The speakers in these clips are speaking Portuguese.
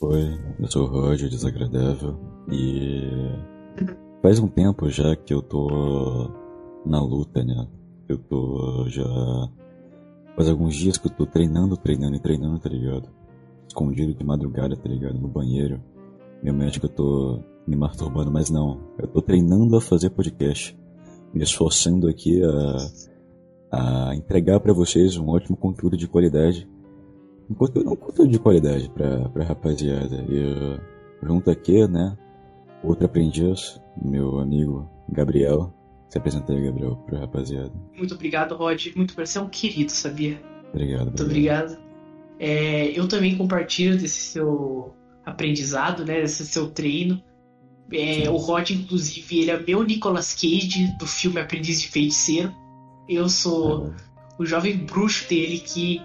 Oi, eu sou o Roger Desagradável e faz um tempo já que eu tô na luta, né? Eu tô já. Faz alguns dias que eu tô treinando, treinando e treinando, tá ligado? Escondido de madrugada, tá ligado? No banheiro. Meu médico, eu tô me masturbando, mas não. Eu tô treinando a fazer podcast. Me esforçando aqui a, a entregar para vocês um ótimo conteúdo de qualidade. Um conteúdo, um conteúdo de qualidade pra, pra rapaziada. E junto aqui, né? Outro aprendiz, meu amigo Gabriel. Se apresenta aí, Gabriel, pra rapaziada. Muito obrigado, Rod. Muito Você é um querido, sabia? Obrigado. Muito obrigado. É, eu também compartilho desse seu aprendizado, né? Desse seu treino. É, o Rod, inclusive, ele é meu Nicolas Cage do filme Aprendiz de Feiticeiro. Eu sou o jovem bruxo dele que,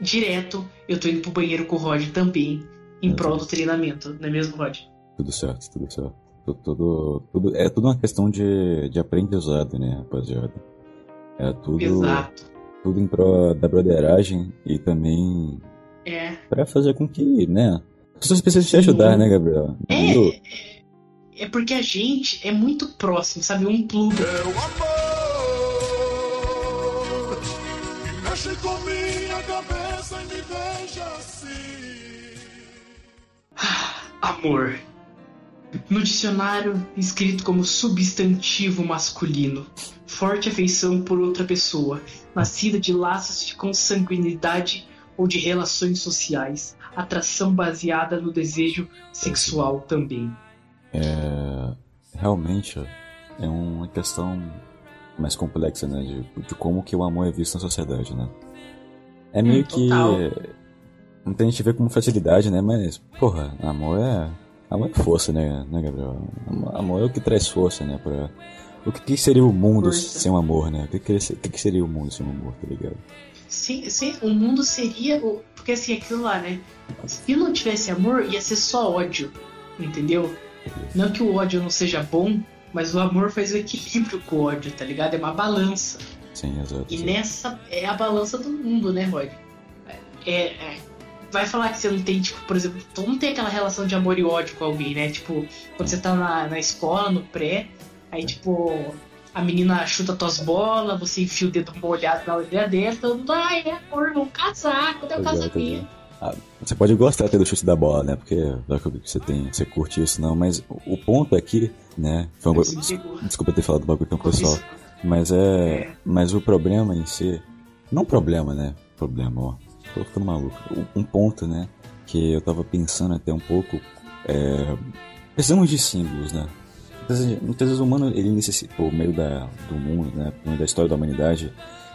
direto, eu tô indo pro banheiro com o Rod também, em prol do treinamento, não é mesmo, Rod? Tudo certo, tudo certo. Tudo, tudo, tudo, é tudo uma questão de, de aprendizado, né, rapaziada? É tudo. Exato. Tudo em prol da broderagem e também. É. Pra fazer com que, né? As pessoas precisam te ajudar, né, Gabriel? É, é porque a gente é muito próximo, sabe? Um pluga. É Amor. No dicionário, escrito como substantivo masculino. Forte afeição por outra pessoa, nascida de laços de consanguinidade ou de relações sociais. Atração baseada no desejo sexual também. É, realmente é uma questão mais complexa, né? De, de, como que o amor é visto na sociedade, né? É meio hum, que. Muita gente vê como facilidade, né? Mas, porra, amor é. Amor é força, né, né Gabriel? Amor é o que traz força, né? Pra... O que, que seria o mundo força. sem o amor, né? O que, que, que, seria o mundo sem o amor, tá ligado? Sim, sim, o mundo seria. Porque assim, aquilo lá, né? Se não tivesse amor, ia ser só ódio, entendeu? Não que o ódio não seja bom, mas o amor faz o equilíbrio com o ódio, tá ligado? É uma balança. Sim, exato. E nessa é a balança do mundo, né, Rod? É, é, vai falar que você não tem, tipo, por exemplo, tu não tem aquela relação de amor e ódio com alguém, né? Tipo, quando você tá na, na escola, no pré, aí, tipo, a menina chuta tuas bolas, você enfia o dedo molhado na orelha dela, todo mundo, ai, é amor, vamos casar, quando é o casamento? Ah, você pode gostar até do chute da bola, né? Porque você tem, você curte isso, não. Mas o ponto aqui, né? Foi um, desculpa ter falado do bagulho tão pessoal. Mas é. Mas o problema em si. Não problema, né? Problema, ó. Tô ficando maluco. Um ponto, né? Que eu tava pensando até um pouco. É, precisamos de símbolos, né? Muitas vezes, o humano, ele necessita, por meio da, do mundo, né? Por meio da história da humanidade,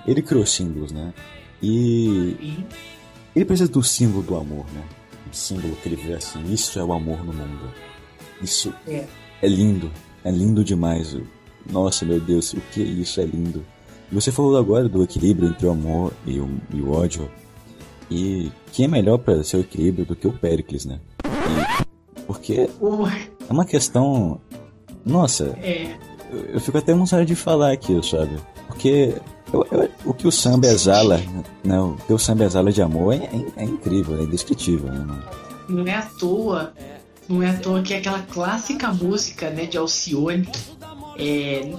ele criou símbolos, né? E. Ele precisa do símbolo do amor, né? Um símbolo que ele vê assim, isso é o amor no mundo. Isso é, é lindo, é lindo demais. Nossa, meu Deus, o que é isso? É lindo. E você falou agora do equilíbrio entre o amor e o, e o ódio. E quem é melhor para ser o equilíbrio do que o Pericles, né? E, porque é uma questão. Nossa, é. eu, eu fico até emocionado de falar aqui, sabe? Porque eu, eu, o que o samba exala, né, o que o samba exala de amor é, é, é incrível, é indescritível. Né, Não é à toa, não é à toa que é aquela clássica música né, de Alcione, é,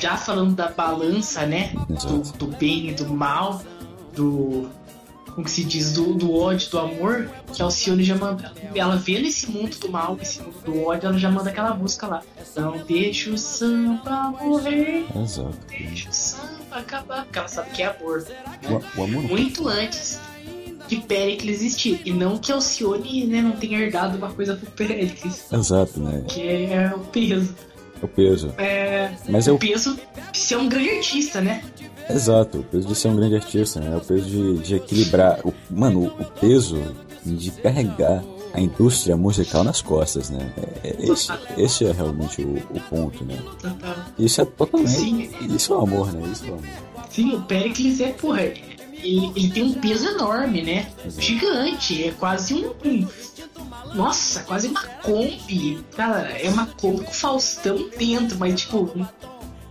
já falando da balança, né? Do, do, bem e do mal, do. Como que se diz? Do, do ódio, do amor, que a Alcione já manda. Ela vê nesse mundo do mal, esse mundo do ódio, ela já manda aquela música lá. Não deixa o samba morrer. Exato. Deixa o samba acabar, porque ela sabe que é amor. Né? O, o amor Muito antes de Pericles existir. E não que Alcione né, não tenha herdado uma coisa pro Pericles. Exato, né? Que é o peso. O peso. É. Mas o eu... peso de ser um grande artista, né? Exato, o peso de ser um grande artista, né? O peso de, de equilibrar. O, mano, o peso de carregar a indústria musical nas costas, né? É, é esse, esse é realmente o, o ponto, né? Isso é totalmente. Sim. Isso é o amor, né? Isso é o amor. Sim, o Pericles é, porra, ele, ele tem um peso enorme, né? Exato. Gigante, é quase um, um. Nossa, quase uma Kombi. Cara, é uma Kombi com Faustão dentro, mas tipo.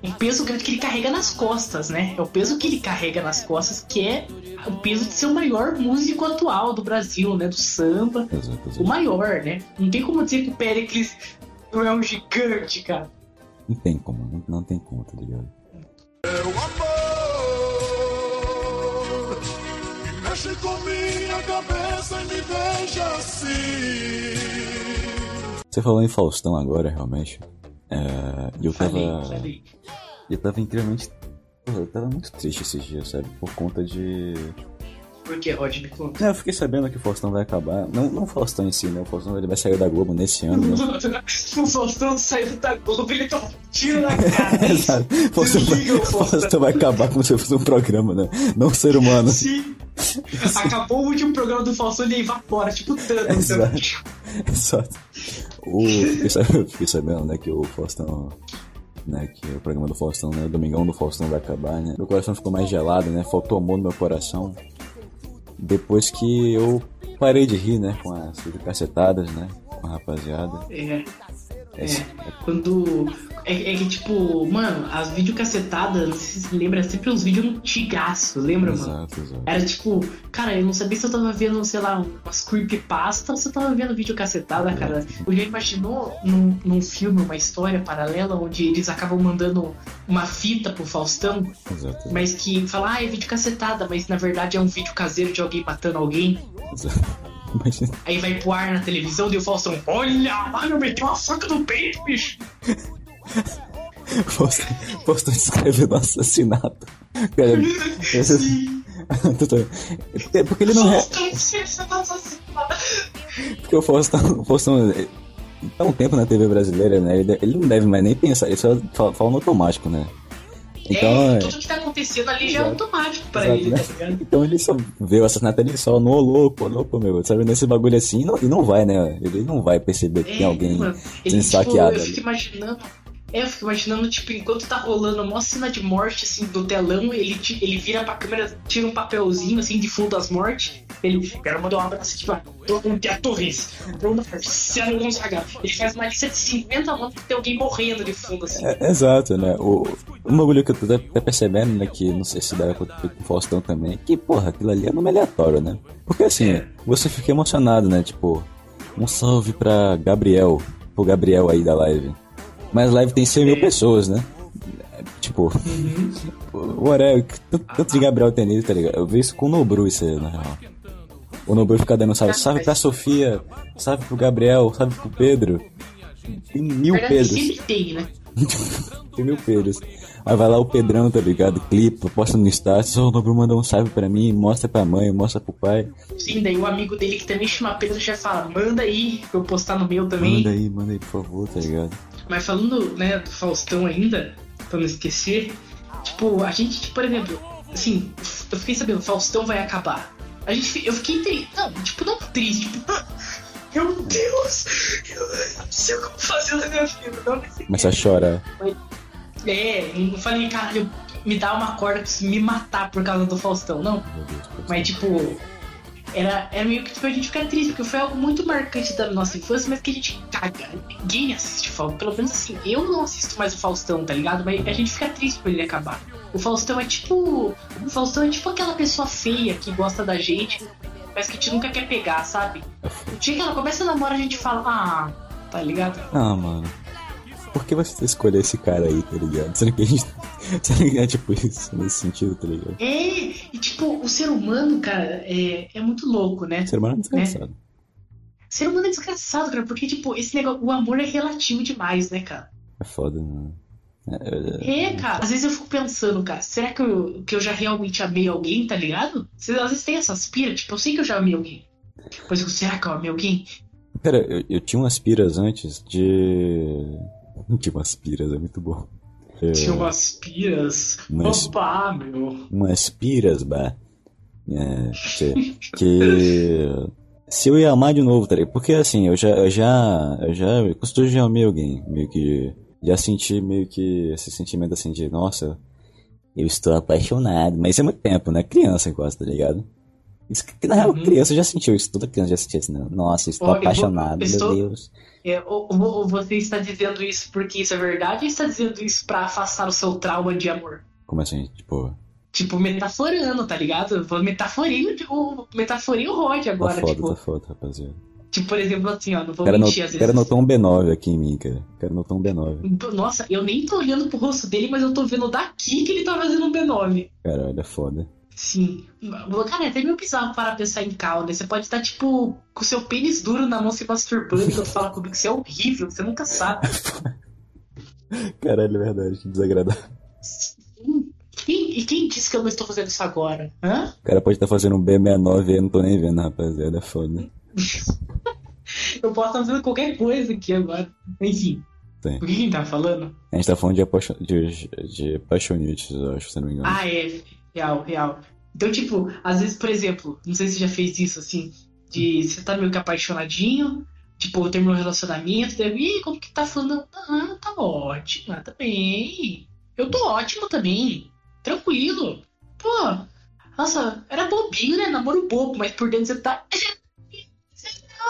Um peso grande que ele carrega nas costas, né? É o peso que ele carrega nas costas, que é o peso de ser o maior músico atual do Brasil, né? Do samba. Exato, exato. O maior, né? Não tem como dizer que o Pericles não é um gigante, cara. Não tem como, não, não tem como, tá ligado? É o amor que mexe com minha cabeça e me deixa assim. Você falou em Faustão agora, realmente. É, eu tava. Eu tava incrivelmente. Eu tava muito triste esses dias, sabe? Por conta de. Por que, Rod? Me conta. Não, eu fiquei sabendo que o Faustão vai acabar. Não, não o Faustão em si, né? O Faustão ele vai sair da Globo nesse ano, né? o Faustão saiu da Globo, ele toma um tiro na cara. Exato. Faustão vai, o Faustão. Vai acabar como se fosse um programa, né? Não um ser humano. Sim. Acabou o último programa do Faustão e ele evapora, tipo Thanos. né? Exato. Exato. O, fiquei, sabendo, fiquei sabendo, né, que o Faustão. Né, que o programa do Faustão, né? O Domingão do Faustão vai acabar, né? Meu coração ficou mais gelado, né? Faltou amor no meu coração. Depois que eu parei de rir, né? Com as cacetadas, né? Com a rapaziada. É. É, Esse- quando. É, é que, tipo, mano, as sei se lembra, sempre uns vídeos antigaços, lembra, mano? Exato, exato. Era tipo, cara, eu não sabia se eu tava vendo, sei lá, umas creepypasta ou se eu tava vendo videocassetada, cara. Eu já imaginou num, num filme, uma história paralela, onde eles acabam mandando uma fita pro Faustão, Exato. mas que fala, ah, é videocassetada, mas na verdade é um vídeo caseiro de alguém matando alguém. exato. Imagina. Aí vai pro ar na televisão e o Faustão, olha, mano, meteu uma faca no peito, bicho. O Faustão, o Faustão descrevendo um assassinato. Cara, esse-. É porque ele não é. Porque o Faustão, o Faustão é, tá um tempo na TV brasileira, né? Ele, ele não deve mais nem pensar, ele só fala, fala no automático, né? Então, é, é, tudo que tá acontecendo ali já é automático pra Exato, ele, né? tá ligado? então ele só vê o assassinato ele só no louco, louco, meu, sabe? Nesse bagulho assim, e não, e não vai, né? Ele não vai perceber que tem alguém mano. sendo Ele, tipo, saqueado eu ali. fico imaginando. É, eu fico imaginando, tipo, enquanto tá rolando uma cena de morte, assim, do telão, ele, ele vira pra câmera, tira um papelzinho, assim, de fundo das mortes. Ele, quero mandar um abraço aqui pra Bruno a Torres, Bruno Marcelo Gonzaga. Ele faz uma lista de 50 nomes que tem alguém morrendo de fundo, assim. É, exato, né? O, um bagulho que eu tô até percebendo, né? Que não sei se dá acontecer com o Faustão também, que, porra, aquilo ali é nome aleatório, né? Porque assim, É. você fica emocionado, né? Tipo, um salve pra Gabriel, pro Gabriel aí da live. Mas a live tem 100 mil É. pessoas, né? É, Tipo, whatever, tanto, tanto de Gabriel tem nele, tá ligado? Eu vi isso com o Nobru, isso aí, na real. O Nobru fica dando salve, salve pra Sofia, salve pro Gabriel, salve pro Pedro. Tem mil Pedros. tem, né? Tem mil Pedros. Aí vai lá o Pedrão, tá ligado? Clipa, posta no status, o Nobru mandou um salve pra mim, mostra pra mãe, mostra pro pai. Sim, daí o amigo dele que também chama Pedro já fala, manda aí pra eu postar no meu também. Manda aí, manda aí, por favor, tá ligado? Mas falando, né, do Faustão ainda, pra não esquecer, tipo, a gente, tipo, por exemplo, assim, eu fiquei sabendo, o Faustão vai acabar. A gente, eu fiquei triste, não, tipo, não triste, tipo, ah, meu Deus, eu não sei como fazer na minha vida, não. Começa a chorar. É, eu falei, caralho, me dá uma corda pra você me matar por causa do Faustão, não. Mas, tipo, era, era meio que tipo, a gente ficar triste, porque foi algo muito marcante da nossa infância, mas que a gente caga. Ninguém assiste Faustão. Pelo menos assim, eu não assisto mais o Faustão, tá ligado? Mas a gente fica triste por ele acabar. O Faustão é tipo. O Faustão é tipo aquela pessoa feia que gosta da gente, mas que a gente nunca quer pegar, sabe? O dia que ela começa a namorar, a gente fala, ah, tá ligado? Ah, mano. Por que você escolheu esse cara aí, tá ligado? Será que a gente. Será que é tipo isso, nesse sentido, tá ligado? É, e tipo, o ser humano, cara, é, é muito louco, né? Ser humano é desgraçado. Ser humano é desgraçado, cara, porque, tipo, esse negócio, o amor é relativo demais, né, cara? É foda, mano. É, é- É, cara. Às vezes eu fico pensando, cara, será que eu, que eu já realmente amei alguém, tá ligado? Você, às vezes tem essas piras, tipo, eu sei que eu já amei alguém. Eu, será que eu amei alguém? Pera, eu, eu tinha umas piras antes de. Tinha umas piras, é muito bom. É, Tinha umas piras. Mas- Opa, meu. umas piras, bah. É, que, que se eu ia amar de novo, tá ligado? Porque assim, eu já, eu já, eu já, eu costumo já amei alguém, meio que, já senti meio que esse sentimento assim de, nossa, eu estou apaixonado, mas é muito tempo, né? Criança quase, tá ligado? Isso que, na real, criança já sentiu isso, toda criança já sentiu isso, né? Nossa, estou Ó, eu vou- apaixonado, estou- meu Deus. É, ou, ou- você está dizendo isso porque isso é verdade ou está dizendo isso pra afastar o seu trauma de amor? Como assim, tipo, Tipo, metaforando, tá ligado? Metaforei o, o, metaforei o Rod tá agora, foda, tipo, tá foda, rapaziada. tipo, por exemplo, assim, ó, não vou cara, mentir às o cara vezes. notou um B9 aqui em mim, cara. O cara notou um B9. Nossa, eu nem tô olhando pro rosto dele, mas eu tô vendo daqui que ele tá fazendo um B9. Caralho, é foda. Sim. Cara, é até meio bizarro para pensar em calma. né? Você pode estar, tipo, com o seu pênis duro na mão se masturbando enquanto fala comigo. Isso é horrível, você nunca sabe. Caralho, é verdade, que desagradável. Quem, e quem disse que eu não estou fazendo isso agora? Hã? O cara pode estar fazendo um B69 aí, eu não tô nem vendo, rapaziada, é foda. Eu posso estar fazendo qualquer coisa aqui agora. Enfim. Tem. O que quem tá falando? A gente tá falando de, apaixon... de, de apaixonites, eu acho, se não me engano. Ah, é. Real, real. Então, tipo, às vezes, por exemplo, não sei se você já fez isso assim, de você tá meio que apaixonadinho, tipo, terminou um relacionamento, daí, Ih, como que tá falando? Ah, tá ótimo, tá bem. Eu tô ótimo também. Tranquilo. Pô, nossa, era bobinho, né? Namoro bobo, mas por dentro você tá.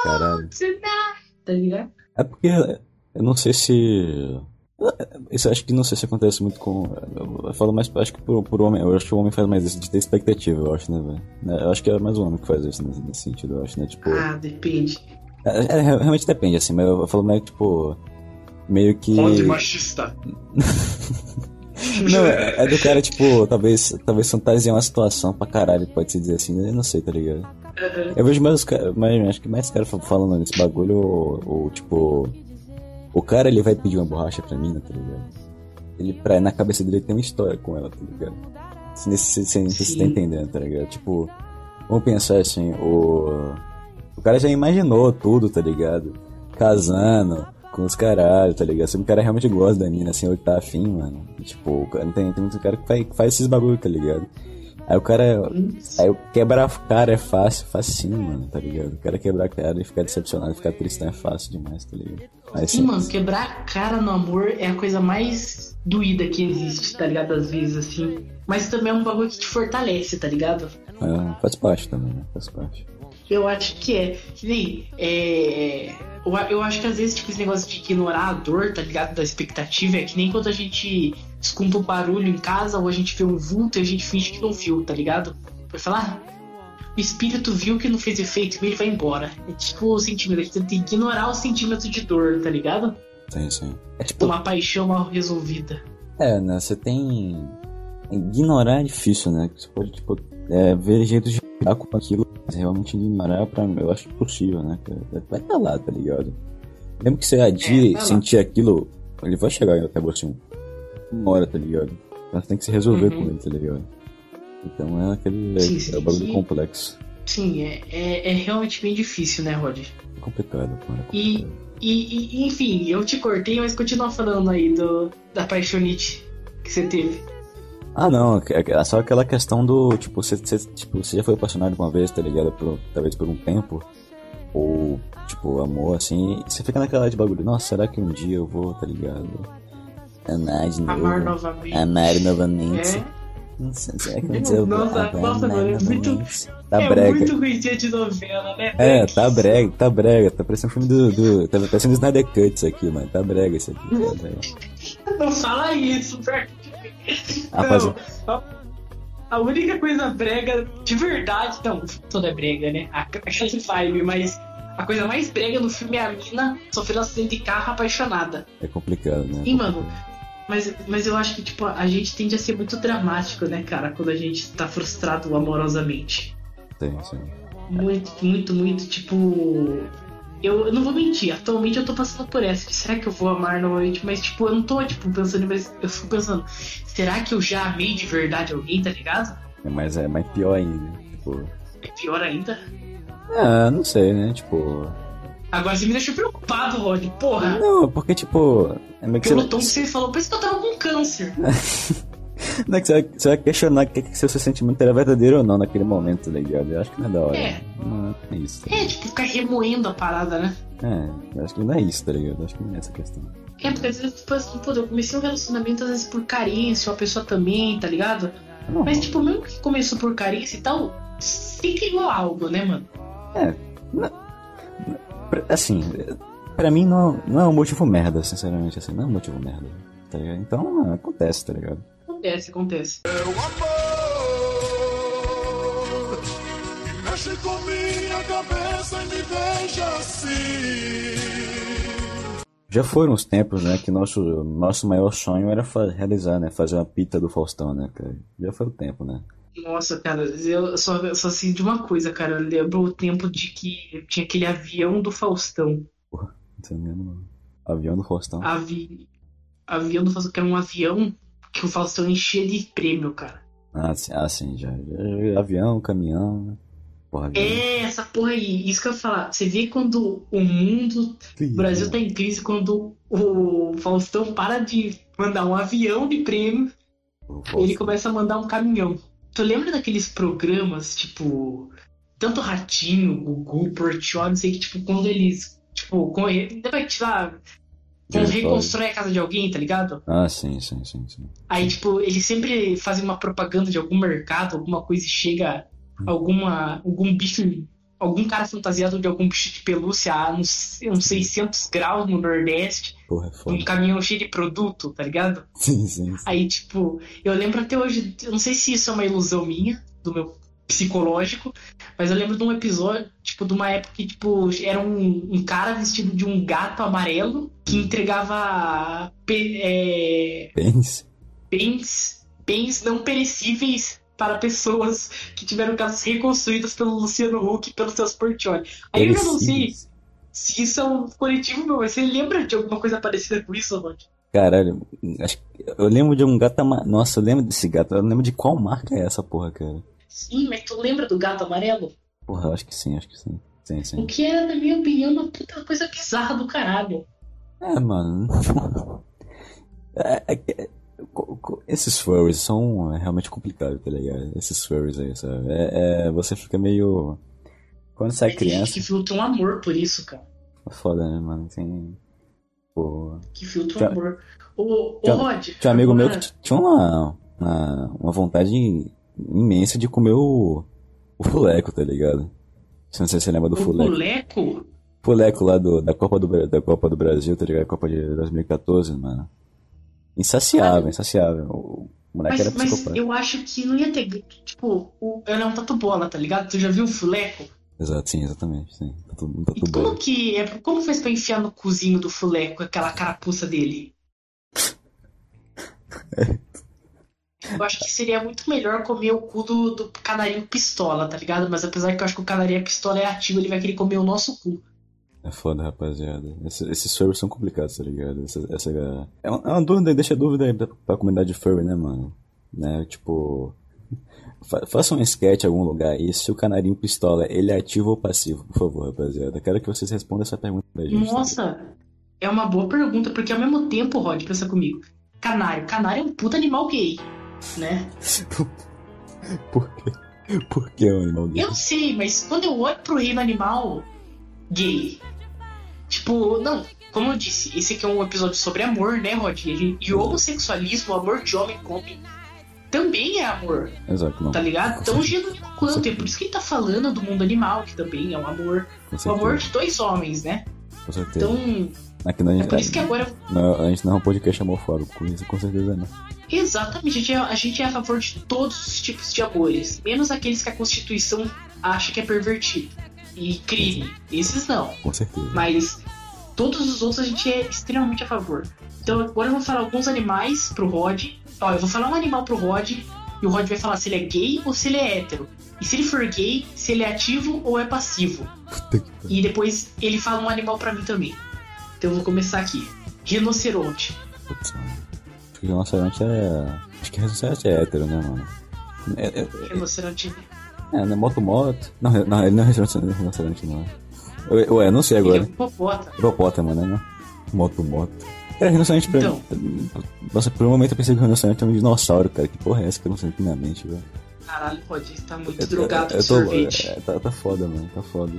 Caralho. Você tá. Tá ligado? É porque eu não sei se. Isso eu acho que não sei se acontece muito com. Eu falo mais, acho que por, por homem. Eu acho que o homem faz mais isso de ter expectativa, eu acho, né, velho? Né, Eu acho que é mais o homem que faz isso nesse, nesse sentido, eu acho, né? Tipo. Ah, depende. É, é, realmente depende, assim, mas eu, eu falo meio que, tipo. Meio que. machista. Não, é, é do cara, tipo, talvez, talvez fantasiar uma situação pra caralho, pode se dizer assim, eu não sei, tá ligado? Eu vejo mais os caras, mas acho que mais caras falando nesse bagulho, ou, ou, tipo, o cara ele vai pedir uma borracha pra mina, tá ligado? Ele, pra, na cabeça dele tem uma história com ela, tá ligado? Se nesse se, se, você tá entendendo, tá ligado? Tipo, vamos pensar assim, o, o cara já imaginou tudo, tá ligado? Casando com os caralho, tá ligado? Se o cara realmente gosta da mina, assim, ou tá afim, mano. Tipo, tem, tem muito cara que faz, que faz esses bagulho, tá ligado? Aí o cara. Aí o quebrar a cara é fácil, facinho, mano, tá ligado? O cara quebrar a cara e ficar decepcionado, ficar tristão é fácil demais, tá ligado? Aí, Sim, mano, quebrar a cara no amor é a coisa mais doída que existe, tá ligado? Às vezes, assim. Mas também é um bagulho que te fortalece, tá ligado? é, faz parte também, né? Faz parte. Eu acho que é. Que nem. É. Eu, eu acho que às vezes, tipo, esse negócio de ignorar a dor, tá ligado? Da expectativa, é que nem quando a gente escuta um barulho em casa ou a gente vê um vulto e a gente finge que não viu, tá ligado? Vai falar, "Ah, o espírito viu que não fez efeito e ele vai embora. É tipo o sentimento, a gente tem que ignorar o sentimento de dor, tá ligado? Tem, sim. É tipo. Uma paixão mal resolvida. É, né? Você tem. Ignorar é difícil, né? Você pode, tipo, é, ver jeitos de lidar com aquilo, mas realmente ignorar, pra mim, eu acho impossível, né? cara? Vai estar lá, tá ligado? Mesmo que você adie É, tá sentir aquilo, ele vai chegar até você um- uma hora, tá ligado? Você tem que se resolver Uhum. com ele, tá ligado? Então é aquele. Sim, é, sim, é o bagulho complexo. Sim, é, é, é realmente bem difícil, né, Rod? É complicado, cara. É E-. E, e, enfim, eu te cortei, mas continua falando aí do, da paixonite que você teve. Ah, não, é é só aquela questão do, tipo, você, você, tipo, você já foi apaixonado uma vez, tá ligado? Por, talvez por um tempo, ou, tipo, amor, assim, você fica naquela de bagulho, nossa, será que um dia eu vou, tá ligado? Amar de novo. Amar novamente. Amar novamente. É, Que eu Nossa, amar nossa, mano, é muito-? Tá é brega. muito coisinha de novela, né? É, tá brega, tá brega, tá parecendo um filme do, do tá parecendo Snyder Cut isso aqui, mano, tá brega isso aqui, tá brega. Não fala isso, velho. Não, a, a única coisa brega, de verdade, não, tudo é brega, né? A- Aquela vibe, mas a coisa mais brega no filme é a mina sofrendo um acidente de carro apaixonada. é complicado, né? Sim, mano. Mas, mas eu acho que, tipo, a gente tende a ser muito dramático, né, cara? Quando a gente tá frustrado amorosamente. Tem, sim. Muito, muito, muito, tipo. Eu, eu não vou mentir, atualmente eu tô passando por essa. de, Será que eu vou amar novamente? Mas, tipo, eu não tô, tipo, pensando, mas eu fico pensando, será que eu já amei de verdade alguém, tá ligado? É, Mas é mais pior ainda, tipo... É pior ainda. Ah, não sei, né? Tipo. Agora você me deixou preocupado, Rod. Porra, Não, porque, tipo. É meio que pelo você, tom que você falou, parece que eu tava com câncer. não é que você, vai, você vai questionar que, que se o seu sentimento era verdadeiro ou não naquele momento, tá ligado? Eu acho que não é da hora. É. Não é isso. É, tipo, ficar remoendo a parada, né? É, eu acho que não é isso, tá ligado? Eu acho que não é essa questão. É, porque às vezes, tipo assim, pô, eu comecei um relacionamento, às vezes por carência, ou a pessoa também, tá ligado? Não. Mas, tipo, mesmo que começou por carência e tal, sempre criou algo, né, mano? É. Não, assim, pra mim não, não é um motivo merda, sinceramente, assim, não é um motivo merda, tá ligado? Então, acontece, tá ligado? Acontece, acontece. É o amor, mexe com minha cabeça e me veja assim. Já foram os tempos, né, que nosso, nosso maior sonho era realizar, né, fazer uma pita do Faustão, né, cara? Já foi o tempo, né? Nossa, cara, eu só, só assim de uma coisa, cara. Eu lembro o tempo de que tinha aquele avião do Faustão. Porra, não sei mesmo, não. Avião do Faustão. Avi... Avião do Faustão, que era um avião que o Faustão enchia de prêmio, cara. Ah, sim, ah, sim já, já. Avião, caminhão, né? Porra, é, essa porra aí, isso que eu ia falar. Você vê quando o mundo, o Brasil tá em crise, quando o Faustão para de mandar um avião de prêmio, ele começa a mandar um caminhão. Tu lembra daqueles programas, tipo, tanto Ratinho, Gugu, Portiol, não sei que, tipo, quando eles, tipo, com, vai tirar quando reconstrói a casa de alguém, tá ligado? Ah, sim, sim, sim, sim. Aí, tipo, eles sempre fazem uma propaganda de algum mercado, alguma coisa e chega alguma, algum bicho, algum cara fantasiado de algum bicho de pelúcia a uns, uns 600 graus no Nordeste. Porra, é foda. Um caminhão cheio de produto, tá ligado? Sim, sim, sim. Aí, tipo, eu lembro até hoje, eu não sei se isso é uma ilusão minha, do meu psicológico, mas eu lembro de um episódio, tipo, de uma época que, tipo, era um, um cara vestido de um gato amarelo que entregava é, bens. bens, bens não perecíveis para pessoas que tiveram casas reconstruídas pelo Luciano Huck e pelos seus Portioli. Aí eu já não sei se isso é um coletivo meu, mas você lembra de alguma coisa parecida com isso, Rod? Caralho, acho, eu lembro de um gato amarelo. Nossa, eu lembro desse gato. Eu lembro de qual marca é essa porra, cara. Sim, mas tu lembra do gato amarelo? Porra, acho que sim, acho que sim. Sim, sim. O que era, na minha opinião, uma puta coisa bizarra do caralho. É, mano. É, é, é, esses furries são é, realmente complicados, tá ligado? Esses furries aí, sabe? É, é, você fica meio. Quando você é criança. Gente que filtra um amor por isso, cara. É foda, né, mano? Tem. Pô. Que filtra um amor. Ô, ô Rod. Tinha um amigo meu que tinha uma, uma, uma vontade imensa de comer o, o fuleco, tá ligado? Não sei se você lembra do o fuleco. Fuleco? Fuleco lá do, da, Copa do, da Copa do Brasil, tá ligado? Copa de 2014, mano. Insaciável, insaciável. O moleque mas, era psicopata. Mas eu acho que não ia ter. Tipo, o, ele é um tatu bola, tá ligado? Tu já viu o fuleco? Exato, sim, exatamente. Sim. Tatu, um tatu e como que. É, como fez pra enfiar no cozinho do fuleco aquela carapuça dele? é. Eu acho que seria muito melhor comer o cu do, do canarinho pistola, tá ligado? Mas apesar que eu acho que o canarinho pistola é ativo, ele vai querer comer o nosso cu. É foda, rapaziada. Esse, esses furries são complicados, tá ligado? Essa, essa é, uma, é uma dúvida, deixa a dúvida aí pra, pra comunidade furry, né, mano? Né, tipo... Fa, faça um sketch em algum lugar aí, se o canarinho pistola, ele é ativo ou passivo, por favor, rapaziada. Quero que vocês respondam essa pergunta pra gente. Tá Nossa, tá é uma boa pergunta, porque ao mesmo tempo, Rod, pensa comigo. Canário, canário é um puta animal gay, né? por quê? Por que é um animal gay? Eu sei, mas quando eu olho pro reino animal gay, Tipo, não, como eu disse, esse aqui é um episódio sobre amor, né, Rod? E, e o homossexualismo, o amor de homem com homem, também é amor. Exato, não. Tá ligado? Tão genuíno quanto. É por isso que ele tá falando do mundo animal, que também é um amor. O amor de dois homens, né? Com certeza. Então. Aqui não, é por isso que agora. Não, a gente não é um podcast amorfóbico, com isso com certeza não. Exatamente, a gente, é, a gente é a favor de todos os tipos de amores, menos aqueles que a Constituição acha que é pervertido e crime. Esses não. Com certeza. Mas todos os outros a gente é extremamente a favor. Então agora eu vou falar alguns animais pro Rod. Ó, eu vou falar um animal pro Rod e o Rod vai falar se ele é gay ou se ele é hétero. E se ele for gay, se ele é ativo ou é passivo. E depois ele fala um animal para mim também. Então eu vou começar aqui. Rinoceronte. Putz, rinoceronte é. Acho que rinoceronte é hétero, né, mano? É, é, é... Rinoceronte é, não é moto-moto. Não, não, ele não é rinoceronte, não. Ué, não sei agora. Ele é hipopótamo. Hipopótamo, né? Moto-moto. Cara, rinoceronte pra então. Nossa, por um momento eu pensei que o rinoceronte é um dinossauro, cara. Que porra é essa que eu não sei na minha mente, velho? Caralho, pode tá muito eu, drogado eu, eu tô, sorvete. É, tá, tá foda, mano, tá foda.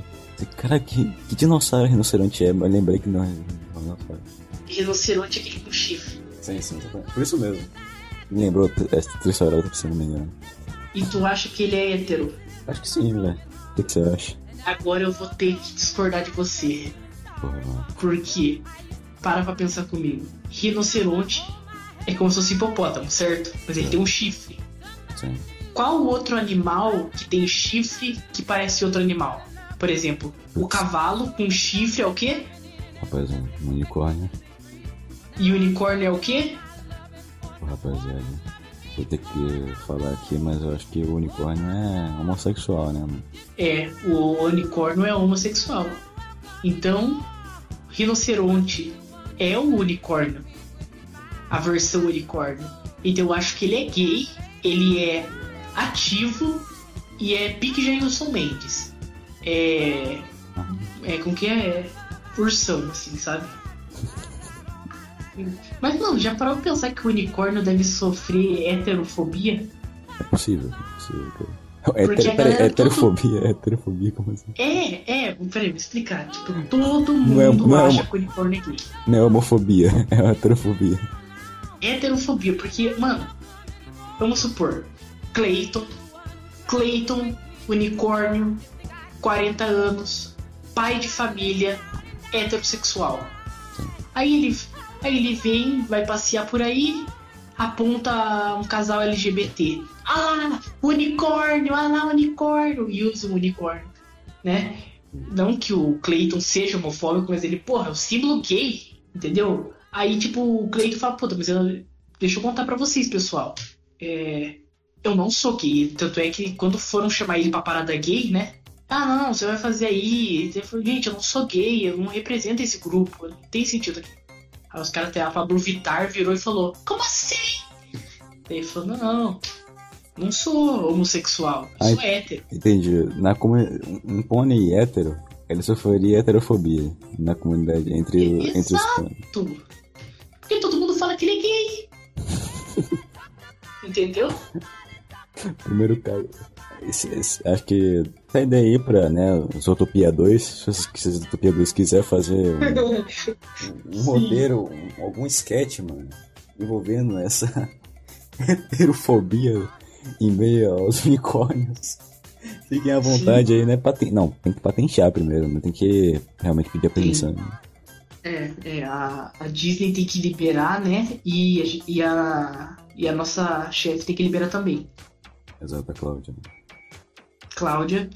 Cara, que, que dinossauro rinoceronte é? Mas lembrei que não é dinossauro. Rinoceronte é aquele com chifre. Sim, sim, tá por isso mesmo. Me lembrou essa Triceratops, se não me engano. E tu acha que ele é hétero? Acho que sim, velho. O que, que você acha? Agora eu vou ter que discordar de você. Porra, mano. Porque, para pra pensar comigo, rinoceronte é como se fosse hipopótamo, certo? Mas ele tem um chifre. Sim. Qual outro animal que tem chifre que parece outro animal? Por exemplo, o cavalo com chifre é o quê? Rapaz, um, unicórnio. E o unicórnio é o quê? Rapaziada. Vou ter que falar aqui, mas eu acho que o unicórnio é homossexual, né, mano? É, o unicórnio é homossexual. Então, rinoceronte é o unicórnio. A versão unicórnio. Então eu acho que ele é gay, ele é ativo e é pique Jailson Mendes. É. É com que é ursão, assim, sabe? Mas não, já parou pra pensar que o unicórnio deve sofrer heterofobia? É possível, é possível. cara. Porque a Heter, peraí, galera heterofobia, heterofobia, como assim? É, é, peraí, vou explicar. Tipo, todo Não é- mundo não é acha uma- que o unicórnio é gay. Não é homofobia, é heterofobia. Heterofobia, porque, mano, vamos supor, Clayton, Clayton, unicórnio, 40 anos, pai de família, heterossexual. Aí ele, aí ele vem, vai passear por aí, aponta um casal LGBT. Ah lá, unicórnio, ah lá, unicórnio, e usa o unicórnio, né? Não que o Clayton seja homofóbico, mas ele, porra, é o símbolo gay, entendeu? Aí, tipo, o Clayton fala, puta, mas eu, deixa eu contar pra vocês, pessoal. É, eu não sou gay, tanto é que quando foram chamar ele pra parada gay, né? Ah, não, você vai fazer aí. Ele falou, gente, eu não sou gay, eu não represento esse grupo, não tem sentido aqui. Aí os caras até a Pablo Vittar virou e falou, como assim? Ele falou, não, não sou homossexual, eu sou hétero. Entendi. Na comuni... Um pônei hétero, ele sofreria heterofobia na comunidade, entre, o- entre os Exato. pôneis. Tudo. Porque todo mundo fala que ele é gay. Entendeu? Primeiro cara. esse- esse- acho que tá a ideia aí pra, né, os Utopia 2, se os Utopia 2 quiser fazer um, um roteiro, um- algum sketch, mano, envolvendo essa heterofobia em meio aos unicórnios. Fiquem à vontade aí, né? Paten... Não, tem que patentear primeiro, né? Tem que realmente pedir a permissão. É, é a, a Disney tem que liberar, né? E, a- e, a, e a nossa chefe tem que liberar também. Exato, Cláudia. Cláudia.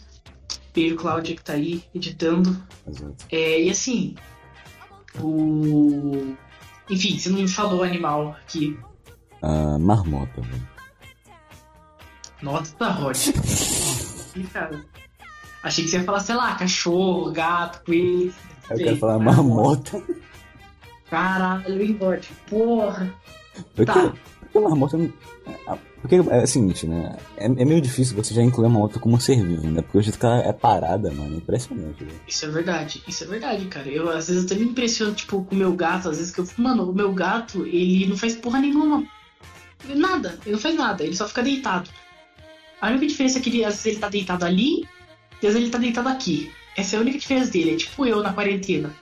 Beijo, Cláudia, que tá aí editando. Exato. É, e assim, o. Enfim, você não me falou animal aqui. A marmota, velho. Nossa, Rod. Ih, cara. Achei que você ia falar, sei lá, cachorro, gato, coelho. Eu quero falar marmota. Caralho, hein, Rod? Porra. Porque, Tá. Porque a marmota. não- a- Porque é o seguinte, né? É, é meio difícil você já incluir a marmota como um ser vivo, né? Porque o jeito que ela é parada, mano, é impressionante, velho. Isso é verdade, isso é verdade, cara. Eu às vezes até me impressiono, tipo, com o meu gato, às vezes que eu fico, mano, o meu gato, ele não faz porra nenhuma. Nada, ele não faz nada, ele só fica deitado. A única diferença é que ele, às vezes ele tá deitado ali, e às vezes ele tá deitado aqui. Essa é a única diferença dele, é tipo eu na quarentena.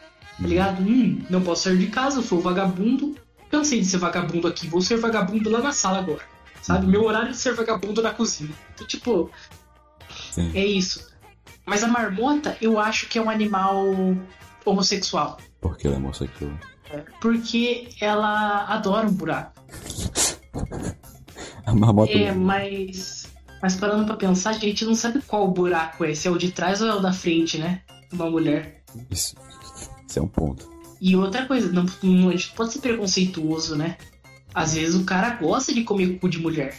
Tá ligado? Hum, não posso sair de casa, eu sou vagabundo. Cansei de ser vagabundo aqui, vou ser vagabundo lá na sala agora. Sabe? Meu horário é ser vagabundo na cozinha. Então, tipo, Sim. é isso. Mas a marmota, eu acho que é um animal homossexual. Porque ela é homossexual. Porque ela adora um buraco. A marmota. É, mas. Mas parando pra pensar, a gente não sabe qual buraco é, se é o de trás ou é o da frente, né? Uma mulher. Isso. Isso é um ponto. E outra coisa, não, não, a gente pode ser preconceituoso, né? Às vezes o cara gosta de comer cu de mulher.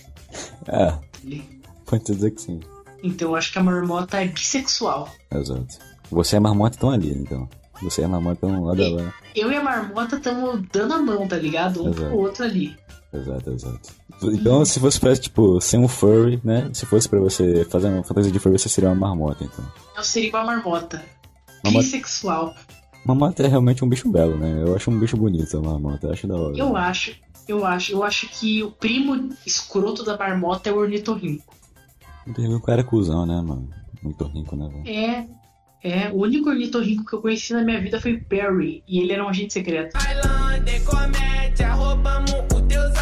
É, Ele- pode dizer que sim. Então eu acho que a marmota é bissexual. Exato. Você e a marmota estão ali, então. Você e a marmota estão lado a lado. Eu e a marmota estamos dando a mão, tá ligado? Um Exato. pro outro ali. Exato, exato. Então, se fosse pra, tipo, ser um furry, né? Se fosse pra você fazer uma fantasia de furry, você seria uma marmota, então. Eu seria uma marmota. Marmota- Bissexual. Marmota é realmente um bicho belo, né? Eu acho um bicho bonito a marmota, eu acho da hora. Eu acho, eu acho, eu acho que o primo escroto da marmota é o ornitorrinco. O cara é cuzão, né, mano? Muito rico, né, velho? É, é, o único ornitorrinco que eu conheci na minha vida foi o Perry, e ele era um agente secreto. Bailando em comédia, roubamos os teus